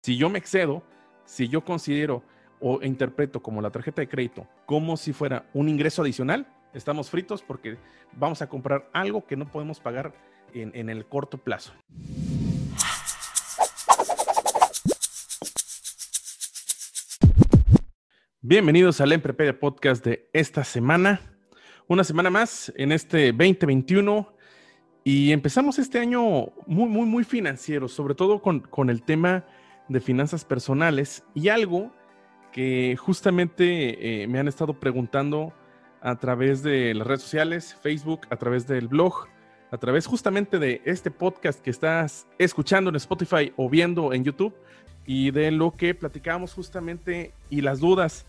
Si yo me excedo, si yo considero o interpreto como la tarjeta de crédito como si fuera un ingreso adicional, estamos fritos porque vamos a comprar algo que no podemos pagar en, en el corto plazo. Bienvenidos al Emprepedia Podcast de esta semana. Una semana más en este 2021 y empezamos este año muy, muy, muy financiero, sobre todo con, con el tema de finanzas personales y algo que justamente eh, me han estado preguntando a través de las redes sociales, Facebook, a través del blog, a través justamente de este podcast que estás escuchando en Spotify o viendo en YouTube y de lo que platicábamos justamente y las dudas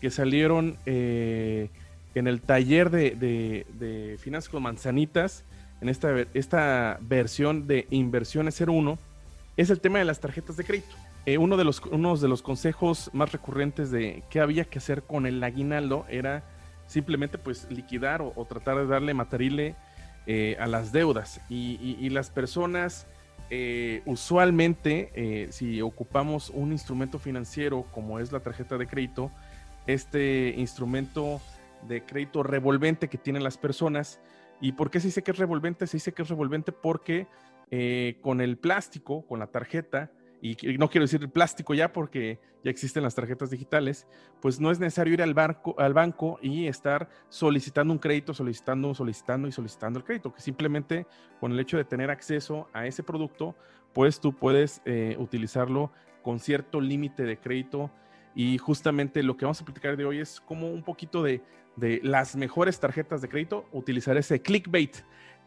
que salieron eh, en el taller de, de, finanzas con manzanitas, en esta, esta versión de inversiones 01, es el tema de las tarjetas de crédito. Eh, uno, de los, uno de los consejos más recurrentes de qué había que hacer con el aguinaldo era simplemente pues liquidar o, tratar de darle matarile eh, a las deudas. Y, las personas eh, usualmente, si ocupamos un instrumento financiero como es la tarjeta de crédito, este instrumento de crédito revolvente que tienen las personas, ¿y por qué se dice que es revolvente? Se dice que es revolvente porque con el plástico, con la tarjeta, y no quiero decir el plástico ya porque ya existen las tarjetas digitales, pues no es necesario ir al, banco, al banco y estar solicitando un crédito, solicitando, solicitando y solicitando el crédito, que simplemente con el hecho de tener acceso a ese producto, pues tú puedes eh, utilizarlo con cierto límite de crédito. Y justamente lo que vamos a platicar de hoy es como un poquito de, de las mejores tarjetas de crédito, utilizar ese clickbait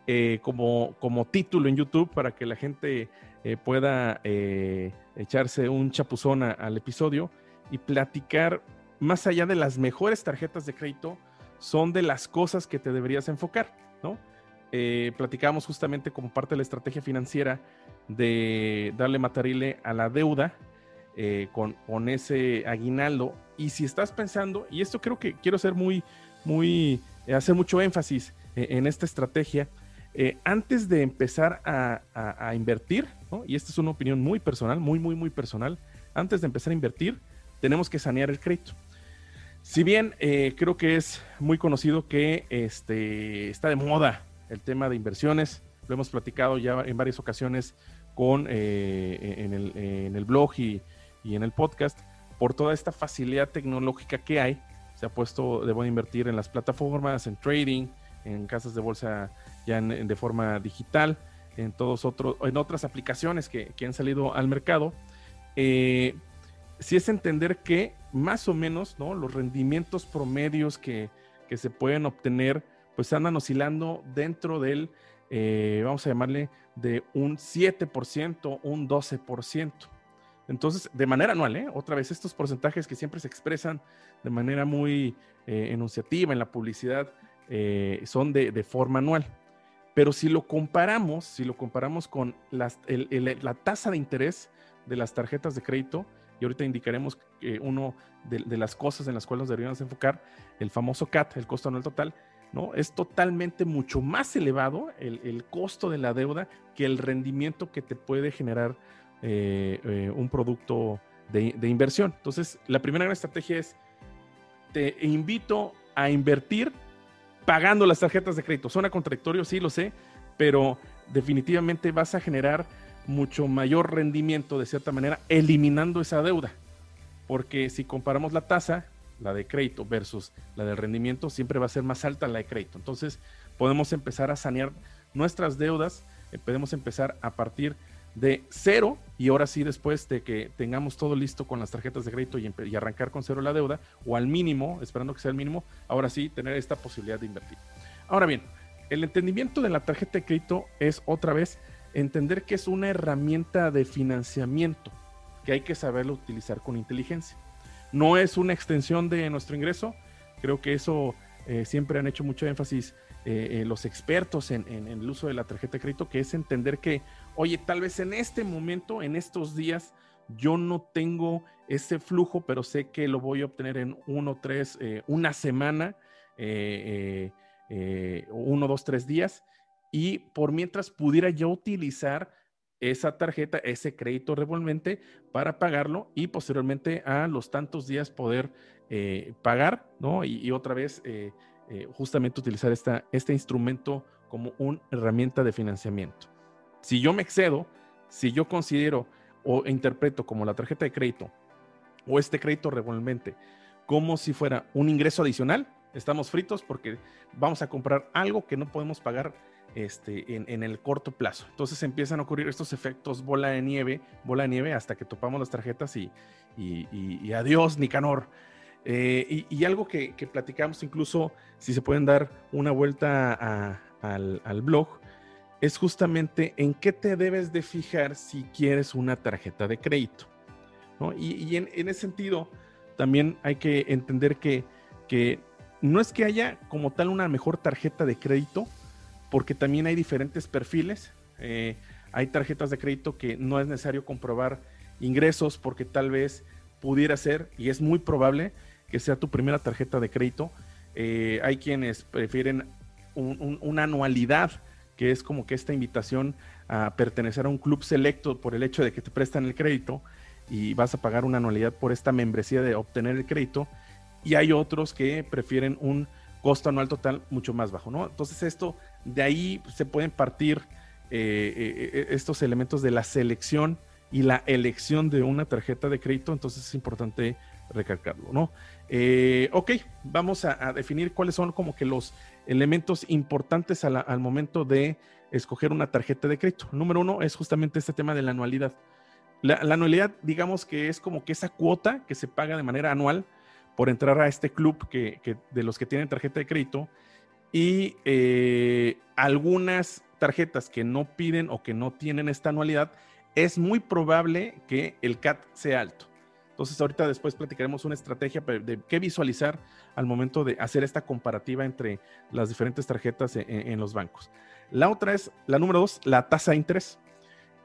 eh, como, como título en YouTube para que la gente eh, pueda eh, echarse un chapuzón al episodio y platicar más allá de las mejores tarjetas de crédito, son de las cosas que te deberías enfocar, ¿no? Eh, platicamos justamente como parte de la estrategia financiera de darle matarile a la deuda con, con, ese aguinaldo. Y si estás pensando, y esto creo que quiero ser muy, muy, hacer mucho énfasis en esta estrategia, eh, antes de empezar a, invertir, y esta es una opinión muy personal, muy, muy, muy personal, antes de empezar a invertir, tenemos que sanear el crédito. Si bien eh, creo que es muy conocido que este, está de moda el tema de inversiones, lo hemos platicado ya en varias ocasiones con, eh, en, el, blog y, y, en el podcast, por toda esta facilidad tecnológica que hay, se ha puesto de buena invertir en las plataformas, en trading, en casas de bolsa ya de forma digital, en todos otros, en otras aplicaciones que, han salido al mercado. Eh, si es entender que más o menos ¿no? los rendimientos promedios que, se pueden obtener, pues andan oscilando dentro del, eh, vamos a llamarle, de un 7%, un 12%. Entonces, de manera anual, ¿eh? otra vez, estos porcentajes que siempre se expresan de manera muy enunciativa en la publicidad son de, de forma anual. Pero si lo comparamos, si lo comparamos con las, la tasa de interés de las tarjetas de crédito, y ahorita indicaremos que uno de, las cosas en las cuales nos deberíamos enfocar, el famoso CAT, el costo anual total, ¿no? Es totalmente mucho más elevado el, costo de la deuda que el rendimiento que te puede generar eh, eh, un producto de, de, inversión. Entonces, la primera gran estrategia es, te invito a invertir pagando las tarjetas de crédito. Suena contradictorio, sí, lo sé, pero definitivamente vas a generar mucho mayor rendimiento de cierta manera eliminando esa deuda. Porque si comparamos la tasa, la de crédito versus la de rendimiento, siempre va a ser más alta la de crédito. Entonces podemos empezar a sanear nuestras deudas, eh, podemos empezar a partir de cero y ahora sí después de que tengamos todo listo con las tarjetas de crédito y, arrancar con cero la deuda o al mínimo, esperando que sea el mínimo, ahora sí tener esta posibilidad de invertir. Ahora bien, el entendimiento de la tarjeta de crédito es otra vez entender que es una herramienta de financiamiento que hay que saberlo utilizar con inteligencia. No es una extensión de nuestro ingreso, creo que eso eh, siempre han hecho mucho énfasis eh, eh, los expertos en, el uso de la tarjeta de crédito, que es entender que, oye, tal vez en este momento, en estos días, yo no tengo ese flujo, pero sé que lo voy a obtener en uno, tres, una semana, uno, dos, tres días, y por mientras pudiera yo utilizar esa tarjeta, ese crédito revolvente para pagarlo y posteriormente a los tantos días poder eh, pagar, ¿no? Y, otra vez eh, justamente utilizar esta, este instrumento como una herramienta de financiamiento. Si yo me excedo, si yo considero o interpreto como la tarjeta de crédito o este crédito revolvente como si fuera un ingreso adicional, estamos fritos porque vamos a comprar algo que no podemos pagar este, en, el corto plazo. Entonces empiezan a ocurrir estos efectos bola de nieve, bola de nieve, hasta que topamos las tarjetas y, y, adiós, Nicanor. Eh, y, algo que, platicamos, incluso si se pueden dar una vuelta al, blog, es justamente en qué te debes de fijar si quieres una tarjeta de crédito. Y, en, ese sentido, también hay que entender que, no es que haya como tal una mejor tarjeta de crédito, porque también hay diferentes perfiles. Eh, hay tarjetas de crédito que no es necesario comprobar ingresos porque tal vez pudiera ser, y es muy probable que sea tu primera tarjeta de crédito. Eh, hay quienes prefieren una anualidad, que es como que esta invitación a pertenecer a un club selecto por el hecho de que te prestan el crédito y vas a pagar una anualidad por esta membresía de obtener el crédito. Y hay otros que prefieren un costo anual total mucho más bajo, ¿no? Entonces esto, de ahí se pueden partir eh, eh, estos elementos de la selección y la elección de una tarjeta de crédito, entonces es importante recalcarlo, ¿no? Eh, ok, vamos a, definir cuáles son como que los elementos importantes al momento de escoger una tarjeta de crédito. Número uno es justamente este tema de la anualidad. La, anualidad, digamos que es como que esa cuota que se paga de manera anual por entrar a este club que, de los que tienen tarjeta de crédito y eh, algunas tarjetas que no piden o que no tienen esta anualidad, es muy probable que el CAT sea alto. Entonces ahorita después platicaremos una estrategia de qué visualizar al momento de hacer esta comparativa entre las diferentes tarjetas e, e, en, los bancos. La otra es, la número dos, la tasa de interés.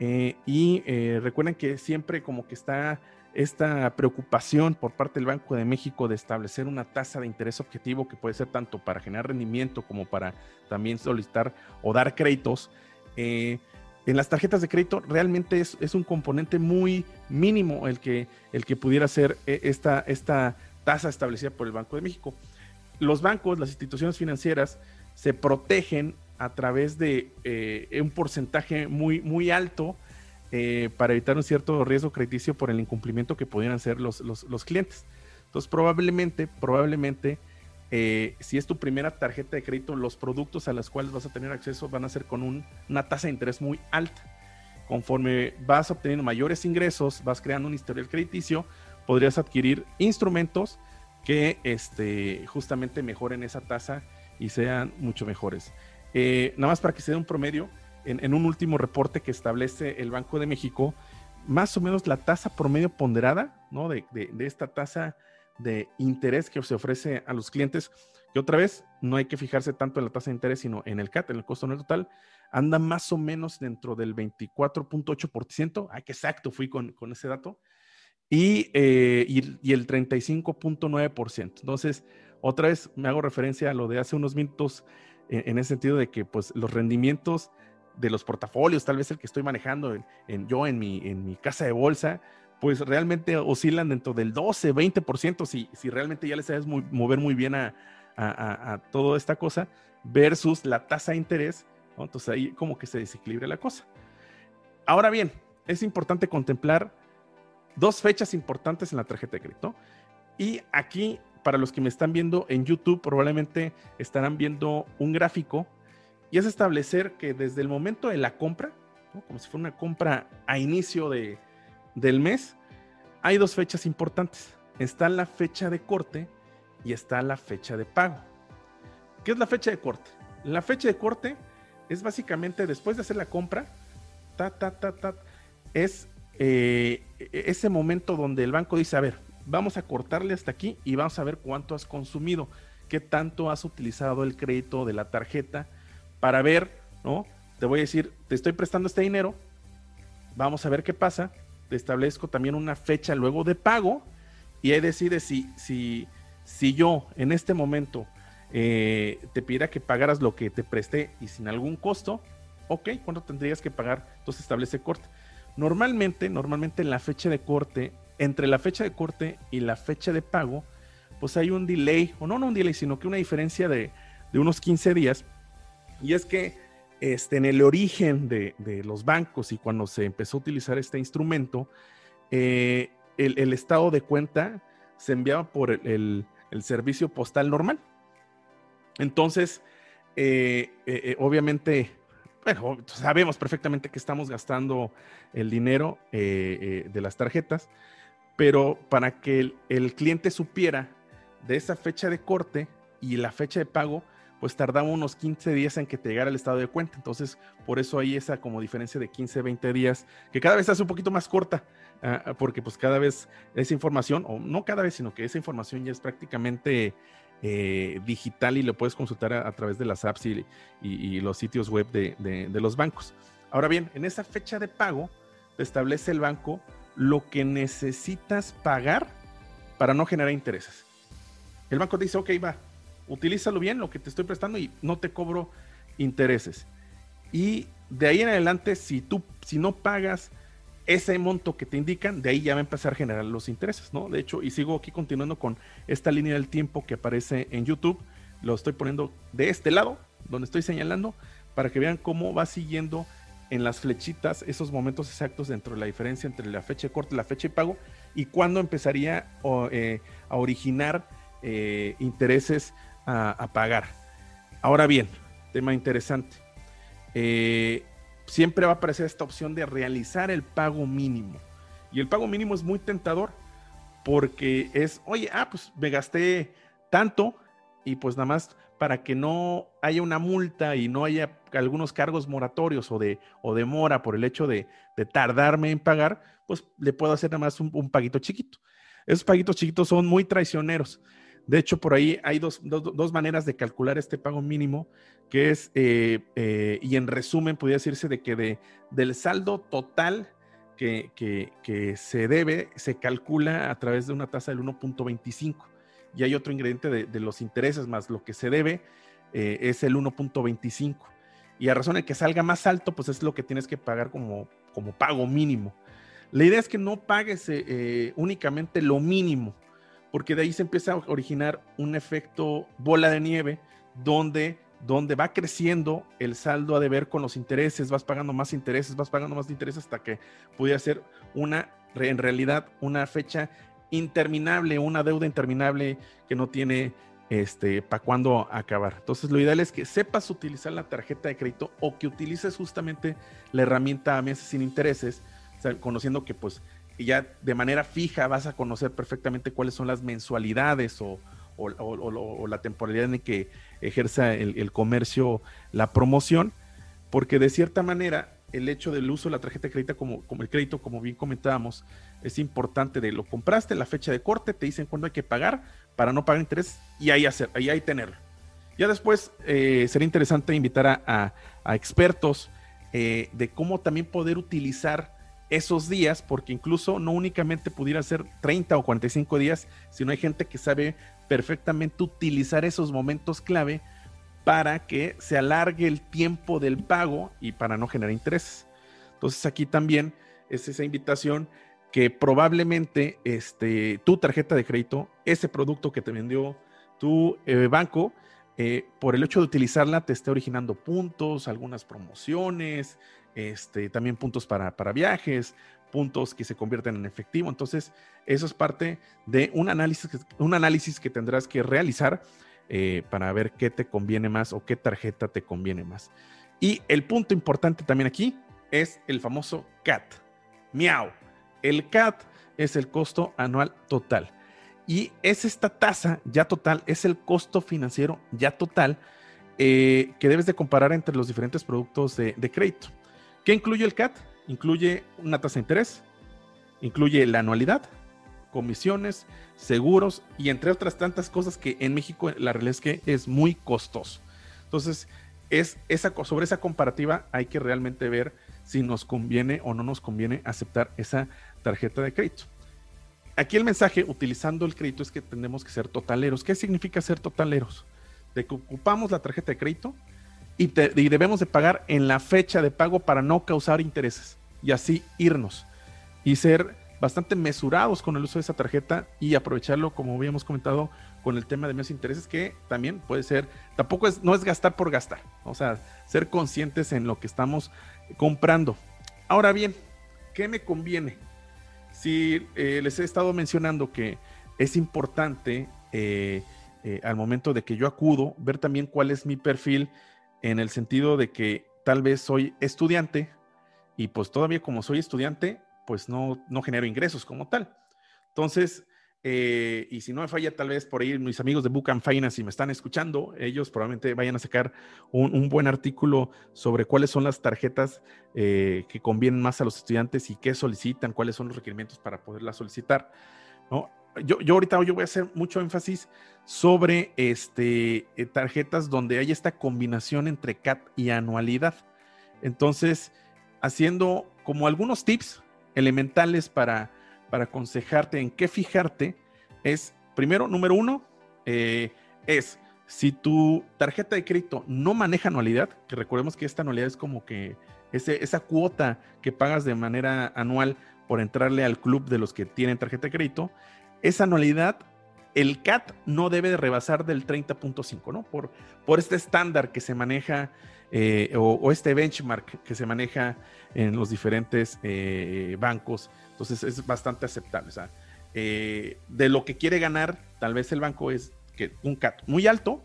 Eh, y eh, recuerden que siempre como que está esta preocupación por parte del Banco de México de establecer una tasa de interés objetivo que puede ser tanto para generar rendimiento como para también solicitar o dar créditos. Eh, en las tarjetas de crédito realmente es, un componente muy mínimo el que, el que pudiera ser eh, esta, esta tasa establecida por el Banco de México. Los bancos, las instituciones financieras, se protegen a través de eh, un porcentaje muy, muy alto eh, para evitar un cierto riesgo crediticio por el incumplimiento que pudieran ser los, los clientes. Entonces, probablemente, probablemente eh, si es tu primera tarjeta de crédito, los productos a los cuales vas a tener acceso van a ser con una tasa de interés muy alta. Conforme vas obteniendo mayores ingresos, vas creando un historial crediticio, podrías adquirir instrumentos que este, justamente mejoren esa tasa y sean mucho mejores. Eh, nada más para que se dé un promedio, en, un último reporte que establece el Banco de México, más o menos la tasa promedio ponderada de esta tasa de interés que se ofrece a los clientes, que otra vez no hay que fijarse tanto en la tasa de interés, sino en el CAT, en el costo no total, anda más o menos dentro del 24.8%, ay, que exacto fui con, ese dato, y, eh, y, el 35.9%. Entonces, otra vez me hago referencia a lo de hace unos minutos, en, ese sentido de que pues los rendimientos de los portafolios, tal vez el que estoy manejando en, yo en mi, en mi casa de bolsa, pues realmente oscilan dentro del 12, 20%, si, si realmente ya les sabes mover muy bien a, toda esta cosa, versus la tasa de interés, entonces ahí como que se desequilibra la cosa. Ahora bien, es importante contemplar dos fechas importantes en la tarjeta de crédito. Y aquí, para los que me están viendo en YouTube, probablemente estarán viendo un gráfico y es establecer que desde el momento de la compra, como si fuera una compra a inicio de, del mes, hay dos fechas importantes. Está la fecha de corte y está la fecha de pago. ¿Qué es la fecha de corte? La fecha de corte es básicamente después de hacer la compra, ta, ta, ta, ta, es eh, ese momento donde el banco dice, a ver, vamos a cortarle hasta aquí y vamos a ver cuánto has consumido, qué tanto has utilizado el crédito de la tarjeta para ver, ¿no? Te voy a decir, te estoy prestando este dinero, vamos a ver qué pasa, establezco también una fecha luego de pago y ahí decides si, si, si yo en este momento eh, te pidiera que pagaras lo que te presté y sin algún costo, ok, ¿cuánto tendrías que pagar? Entonces establece corte. Normalmente, normalmente en la fecha de corte, entre la fecha de corte y la fecha de pago, pues hay un delay, o no, no un delay, sino que una diferencia de, unos 15 días. Y es que este, en el origen de, los bancos y cuando se empezó a utilizar este instrumento, eh, el, estado de cuenta se enviaba por el, servicio postal normal. Entonces, eh, eh, obviamente, bueno, sabemos perfectamente que estamos gastando el dinero de las tarjetas, pero para que el, cliente supiera de esa fecha de corte y la fecha de pago, pues tardaba unos 15 días en que te llegara el estado de cuenta. Entonces, por eso hay esa como diferencia de 15, 20 días, que cada vez se hace un poquito más corta, ah, porque pues cada vez esa información, o no cada vez, sino que esa información ya es prácticamente eh, digital y lo puedes consultar a, través de las apps y, los sitios web de, de los bancos. Ahora bien, en esa fecha de pago, te establece el banco lo que necesitas pagar para no generar intereses. El banco te dice, ok, va, utilízalo bien lo que te estoy prestando y no te cobro intereses. Y de ahí en adelante, si tú, si no pagas ese monto que te indican, de ahí ya va a empezar a generar los intereses, ¿no? De hecho, y sigo aquí continuando con esta línea del tiempo que aparece en YouTube, lo estoy poniendo de este lado, donde estoy señalando, para que vean cómo va siguiendo en las flechitas esos momentos exactos dentro de la diferencia entre la fecha de corte la fecha de pago y cuándo empezaría eh, a originar eh, intereses a, pagar. Ahora bien, tema interesante. Eh, siempre va a aparecer esta opción de realizar el pago mínimo. Y el pago mínimo es muy tentador porque es, oye, ah, pues me gasté tanto y pues nada más para que no haya una multa y no haya algunos cargos moratorios o de o demora por el hecho de, tardarme en pagar, pues le puedo hacer nada más un, paguito chiquito. Esos paguitos chiquitos son muy traicioneros. De hecho, por ahí hay dos, maneras de calcular este pago mínimo, que es, eh, eh, y en resumen, podría decirse de que de, del saldo total que, que se debe, se calcula a través de una tasa del 1.25 y hay otro ingrediente de, los intereses más lo que se debe eh, es el 1.25. Y a razón de que salga más alto, pues es lo que tienes que pagar como, como pago mínimo. La idea es que no pagues únicamente lo mínimo, porque de ahí se empieza a originar un efecto bola de nieve donde, donde va creciendo el saldo a deber con los intereses, vas pagando más intereses, vas pagando más intereses hasta que pudiera ser una, en realidad, una fecha interminable, una deuda interminable que no tiene este, para cuándo acabar. Entonces, lo ideal es que sepas utilizar la tarjeta de crédito o que utilices justamente la herramienta a meses sin intereses, conociendo que pues ya de manera fija vas a conocer perfectamente cuáles son las mensualidades o, la temporalidad en que ejerza el, comercio la promoción, porque de cierta manera el hecho del uso de la tarjeta de crédito como, el crédito, como bien comentábamos, es importante de lo compraste, la fecha de corte, te dicen cuándo hay que pagar para no pagar interés y ahí hacer, ahí hay tenerlo. Ya después eh, sería interesante invitar a, expertos eh, de cómo también poder utilizar esos días, porque incluso no únicamente pudiera ser 30 o 45 días, sino hay gente que sabe perfectamente utilizar esos momentos clave para que se alargue el tiempo del pago y para no generar intereses. Entonces aquí también es esa invitación que probablemente este, tu tarjeta de crédito, ese producto que te vendió tu eh, banco, eh, por el hecho de utilizarla te esté originando puntos, algunas promociones, este, también puntos para, para viajes, puntos que se convierten en efectivo. Entonces, eso es parte de un análisis, un análisis que tendrás que realizar eh, para ver qué te conviene más o qué tarjeta te conviene más. Y el punto importante también aquí es el famoso CAT. Miau. El CAT es el costo anual total. Y es esta tasa ya total, es el costo financiero ya total eh, que debes de comparar entre los diferentes productos de, crédito. ¿Qué incluye el CAT? incluye una tasa de interés, incluye la anualidad, comisiones, seguros y entre otras tantas cosas que en México la realidad es que es muy costoso. Entonces, es esa, sobre esa comparativa hay que realmente ver si nos conviene o no nos conviene aceptar esa tarjeta de crédito. Aquí el mensaje utilizando el crédito es que tenemos que ser totaleros. ¿Qué significa ser totaleros? De que ocupamos la tarjeta de crédito y, debemos de pagar en la fecha de pago para no causar intereses y así irnos y ser bastante mesurados con el uso de esa tarjeta y aprovecharlo, como habíamos comentado, con el tema de menos intereses, que también puede ser, tampoco es, no es gastar por gastar, o sea, ser conscientes en lo que estamos comprando. Ahora bien, ¿qué me conviene? Si eh, les he estado mencionando que es importante eh, eh, al momento de que yo acudo, ver también cuál es mi perfil en el sentido de que tal vez soy estudiante y pues todavía como soy estudiante, pues no, no genero ingresos como tal. Entonces, eh, y si no me falla, tal vez por ahí mis amigos de Book and Finance, si me están escuchando, ellos probablemente vayan a sacar un, buen artículo sobre cuáles son las tarjetas eh, que convienen más a los estudiantes y qué solicitan, cuáles son los requerimientos para poderlas solicitar. ¿no? Yo, yo ahorita yo voy a hacer mucho énfasis sobre este, eh, tarjetas donde hay esta combinación entre CAT y anualidad. Entonces, haciendo como algunos tips elementales para, para aconsejarte en qué fijarte es, primero, número uno, eh, es si tu tarjeta de crédito no maneja anualidad, que recordemos que esta anualidad es como que ese, esa cuota que pagas de manera anual por entrarle al club de los que tienen tarjeta de crédito, esa anualidad, el CAT no debe de rebasar del 30.5, ¿no? Por, por este estándar que se maneja eh, o, este benchmark que se maneja en los diferentes eh, bancos. Entonces es bastante aceptable. O sea, eh, de lo que quiere ganar, tal vez el banco es que un CAT muy alto,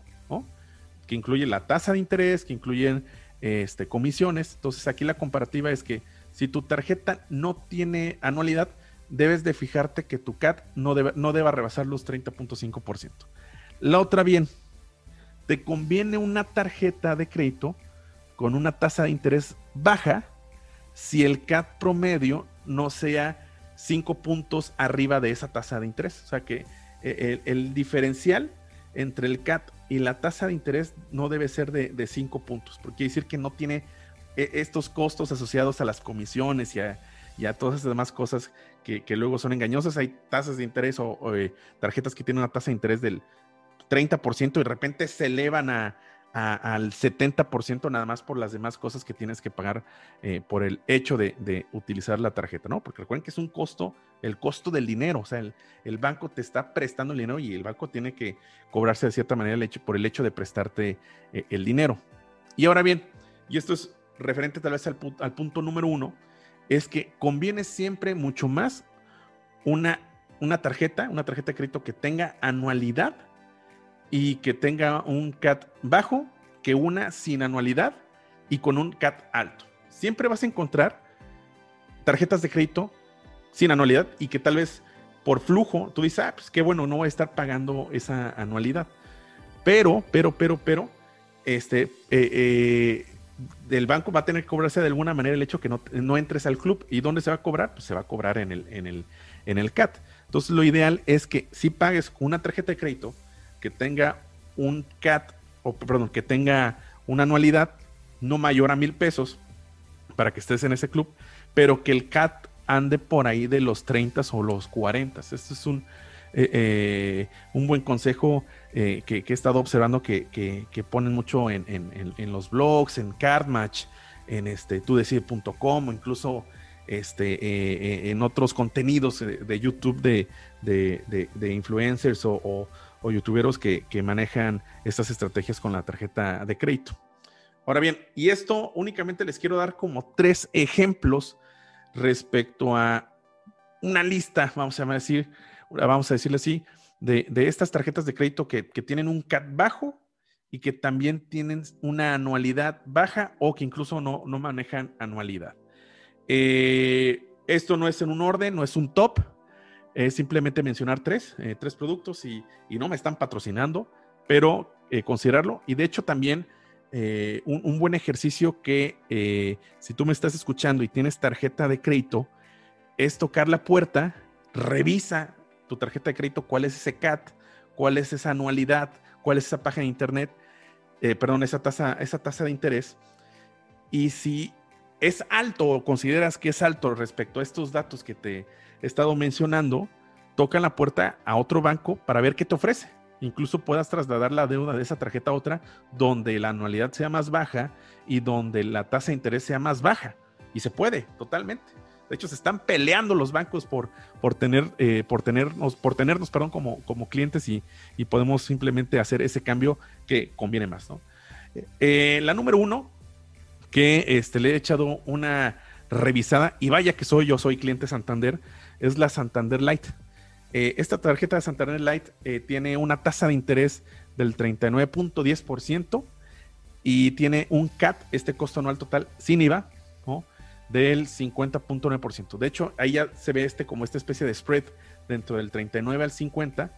que incluye la tasa de interés, que incluyen este, comisiones. Entonces aquí la comparativa es que si tu tarjeta no tiene anualidad, debes de fijarte que tu CAT no, no deba rebasar los 30.5%. La otra bien, te conviene una tarjeta de crédito con una tasa de interés baja si el CAT promedio no sea 5 puntos arriba de esa tasa de interés. O sea que eh, el, diferencial entre el CAT y la tasa de interés no debe ser de 5 puntos, porque quiere decir que no tiene eh, estos costos asociados a las comisiones y a, todas esas demás cosas que, luego son engañosas. Hay tasas de interés o, eh, tarjetas que tienen una tasa de interés del 30% y de repente se elevan a, al 70% nada más por las demás cosas que tienes que pagar eh, por el hecho de, utilizar la tarjeta, ¿no? Porque recuerden que es un costo, el costo del dinero, o sea, el, banco te está prestando el dinero y el banco tiene que cobrarse de cierta manera el hecho, por el hecho de prestarte eh, el dinero. Y ahora bien, y esto es referente tal vez al, al punto número uno, es que conviene siempre mucho más una, una tarjeta, una tarjeta de crédito que tenga anualidad y que tenga un CAT bajo que una sin anualidad y con un CAT alto. Siempre vas a encontrar tarjetas de crédito sin anualidad y que tal vez por flujo tú dices, ah, pues qué bueno, no voy a estar pagando esa anualidad. Pero, pero, pero, pero, este, eh, eh, el banco va a tener que cobrarse de alguna manera el hecho que no, no, entres al club. ¿Y dónde se va a cobrar? Pues se va a cobrar en el, en el, en el CAT. Entonces, lo ideal es que si pagues una tarjeta de crédito que tenga un CAT, o perdón, que tenga una anualidad no mayor a mil pesos para que estés en ese club, pero que el CAT ande por ahí de los 30 o los 40. Este es un, eh, eh, un buen consejo eh, que, he estado observando que, ponen mucho en, los blogs, en Cardmatch, en este, tudecide.com incluso este, en otros contenidos de YouTube de, de, influencers o, o youtuberos que, manejan estas estrategias con la tarjeta de crédito. Ahora bien, y esto únicamente les quiero dar como tres ejemplos respecto a una lista, vamos a decir, vamos a decirle así, de, estas tarjetas de crédito que, tienen un CAT bajo y que también tienen una anualidad baja o que incluso no, manejan anualidad. Eh, esto no es en un orden, no es un top, es simplemente mencionar tres, eh, tres productos y, no me están patrocinando, pero eh, considerarlo. Y de hecho también eh, un, buen ejercicio que si tú me estás escuchando y tienes tarjeta de crédito, es tocar la puerta, revisa tu tarjeta de crédito, cuál es ese CAT, cuál es esa anualidad, cuál es esa página de internet, perdón, esa tasa, esa tasa de interés. Y si es alto o consideras que es alto respecto a estos datos que te estado mencionando, toca la puerta a otro banco para ver qué te ofrece. Incluso puedas trasladar la deuda de esa tarjeta a otra donde la anualidad sea más baja y donde la tasa de interés sea más baja. Y se puede, totalmente. De hecho, se están peleando los bancos por, por, tener, eh, por, tenernos, por tenernos perdón, como, como clientes y, podemos simplemente hacer ese cambio que conviene más. ¿no? Eh, la número uno, que este, le he echado una revisada, y vaya que soy yo, soy cliente Santander, es la Santander Light. Eh, esta tarjeta de Santander Light tiene una tasa de interés del 39.10% y tiene un CAT, este costo anual total sin IVA, del 50.9%. De hecho, ahí ya se ve este como esta especie de spread dentro del 39 al 50,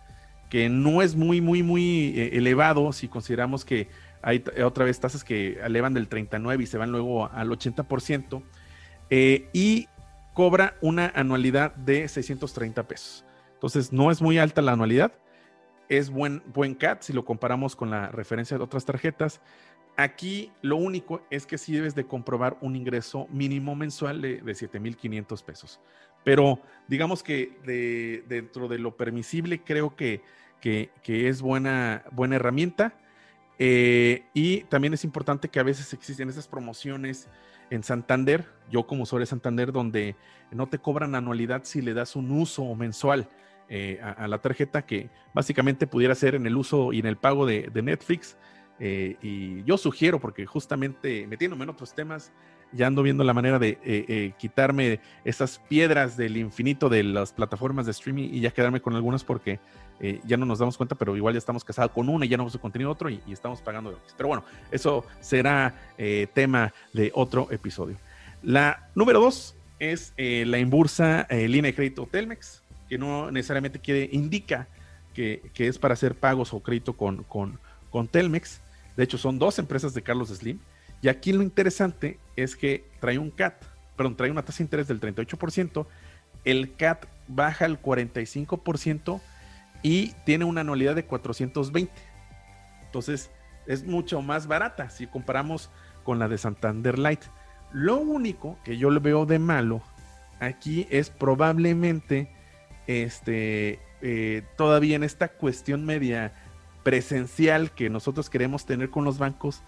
que no es muy, muy, muy eh, elevado si consideramos que hay otra vez tasas que elevan del 39 y se van luego al 80%, eh, y cobra una anualidad de 630 pesos. Entonces, no es muy alta la anualidad, es buen, buen CAT si lo comparamos con la referencia de otras tarjetas. Aquí lo único es que sí debes de comprobar un ingreso mínimo mensual de, de 7,500 pesos. Pero digamos que de, dentro de lo permisible creo que, que, es buena, buena herramienta. Eh, y también es importante que a veces existen esas promociones en Santander, yo como usuario de Santander, donde no te cobran anualidad si le das un uso mensual eh, a, la tarjeta, que básicamente pudiera ser en el uso y en el pago de, Netflix eh, y yo sugiero, porque justamente metiéndome en otros temas, ya ando viendo la manera de eh, eh, quitarme esas piedras del infinito de las plataformas de streaming y ya quedarme con algunas porque ya no nos damos cuenta, pero igual ya estamos casados con una y ya no vamos a contenido otro y, estamos pagando Pero bueno, eso será tema de otro episodio. La número dos es la imbursa línea de crédito Telmex, que no necesariamente quiere, indica que, que, es para hacer pagos o crédito con, con, con Telmex. De hecho, son dos empresas de Carlos Slim. Y aquí lo interesante es que trae un CAT, perdón, trae una tasa de interés del 38%, el CAT baja al 45% y tiene una anualidad de 420. Entonces, es mucho más barata si comparamos con la de Santander Light. Lo único que yo le veo de malo aquí es probablemente este, eh, todavía en esta cuestión media presencial que nosotros queremos tener con los bancos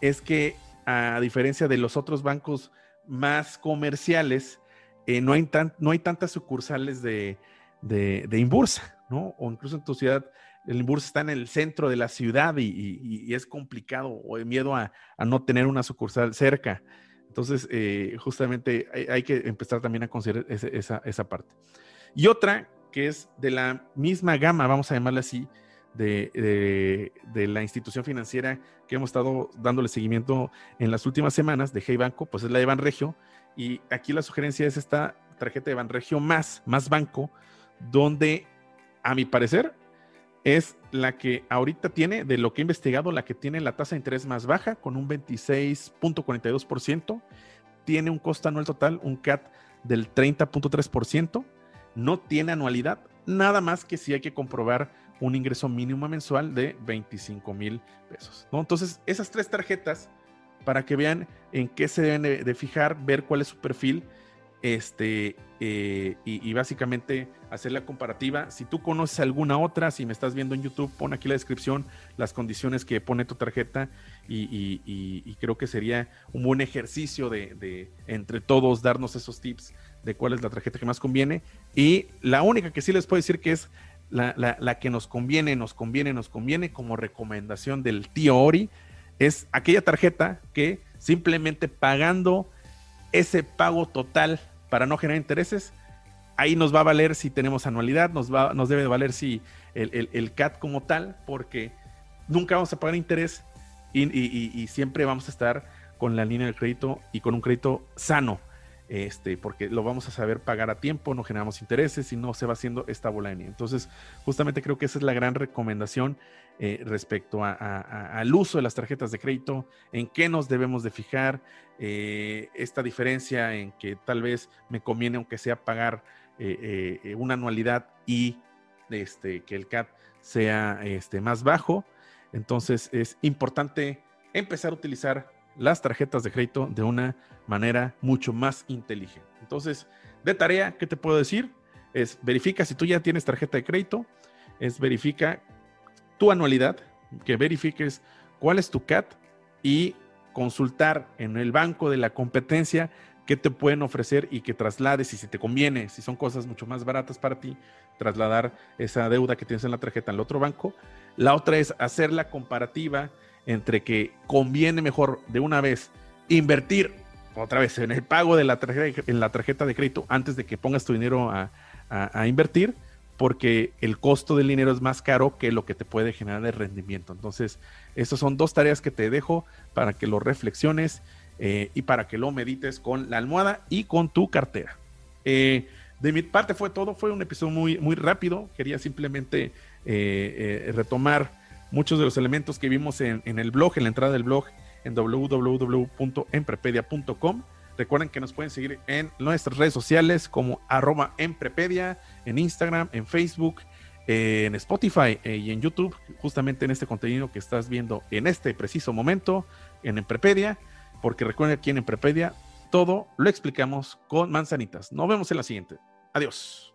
es que a diferencia de los otros bancos más comerciales, eh, no, hay tan, no hay tantas sucursales de, de, Imbursa, ¿no? O incluso en tu ciudad, el Imbursa está en el centro de la ciudad y, es complicado o hay miedo a, no tener una sucursal cerca. Entonces, eh, justamente hay, que empezar también a considerar esa, esa parte. Y otra que es de la misma gama, vamos a llamarla así, de, la institución financiera que hemos estado dándole seguimiento en las últimas semanas de Hey Banco, pues es la de Banregio. Y aquí la sugerencia es esta tarjeta de Banregio más, más banco, donde a mi parecer es la que ahorita tiene, de lo que he investigado, la que tiene la tasa de interés más baja, con un 26.42%. Tiene un costo anual total, un CAT del 30.3%. No tiene anualidad, nada más que si hay que comprobar un ingreso mínimo mensual de 25 mil pesos. ¿no? Entonces, esas tres tarjetas, para que vean en qué se deben de, fijar, ver cuál es su perfil, este, eh, y, básicamente hacer la comparativa. Si tú conoces alguna otra, si me estás viendo en YouTube, pon aquí la descripción, las condiciones que pone tu tarjeta y, creo que sería un buen ejercicio de, de, entre todos darnos esos tips de cuál es la tarjeta que más conviene. Y la única que sí les puedo decir que es la, que nos conviene, nos conviene, nos conviene como recomendación del tío Ori, es aquella tarjeta que simplemente pagando ese pago total para no generar intereses, ahí nos va a valer si tenemos anualidad, nos, va, nos debe valer si el, CAT como tal, porque nunca vamos a pagar interés y, siempre vamos a estar con la línea de crédito y con un crédito sano. Este, porque lo vamos a saber pagar a tiempo, no generamos intereses y no se va haciendo esta bola. Entonces, justamente creo que esa es la gran recomendación eh, respecto al uso de las tarjetas de crédito, en qué nos debemos de fijar, eh, esta diferencia en que tal vez me conviene, aunque sea pagar eh, una anualidad y este, que el CAT sea este, más bajo. Entonces, es importante empezar a utilizar las tarjetas de crédito de una manera mucho más inteligente. Entonces, de tarea, ¿qué te puedo decir? Es verifica si tú ya tienes tarjeta de crédito, es verifica tu anualidad, que verifiques cuál es tu CAT y consultar en el banco de la competencia qué te pueden ofrecer y que traslades y si te conviene, si son cosas mucho más baratas para ti, trasladar esa deuda que tienes en la tarjeta al otro banco. La otra es hacer la comparativa entre que conviene mejor de una vez invertir otra vez en el pago de la tarjeta, en la tarjeta de crédito antes de que pongas tu dinero a, invertir, porque el costo del dinero es más caro que lo que te puede generar de rendimiento. Entonces, estas son dos tareas que te dejo para que lo reflexiones eh, y para que lo medites con la almohada y con tu cartera. Eh, de mi parte fue todo, fue un episodio muy, muy rápido. Quería simplemente eh, retomar muchos de los elementos que vimos en, el blog, en la entrada del blog en www.emprepedia.com. Recuerden que nos pueden seguir en nuestras redes sociales como arroba emprepedia, en Instagram, en Facebook, en Spotify eh, y en YouTube, justamente en este contenido que estás viendo en este preciso momento en Emprepedia, porque recuerden aquí en Emprepedia todo lo explicamos con manzanitas. Nos vemos en la siguiente. Adiós.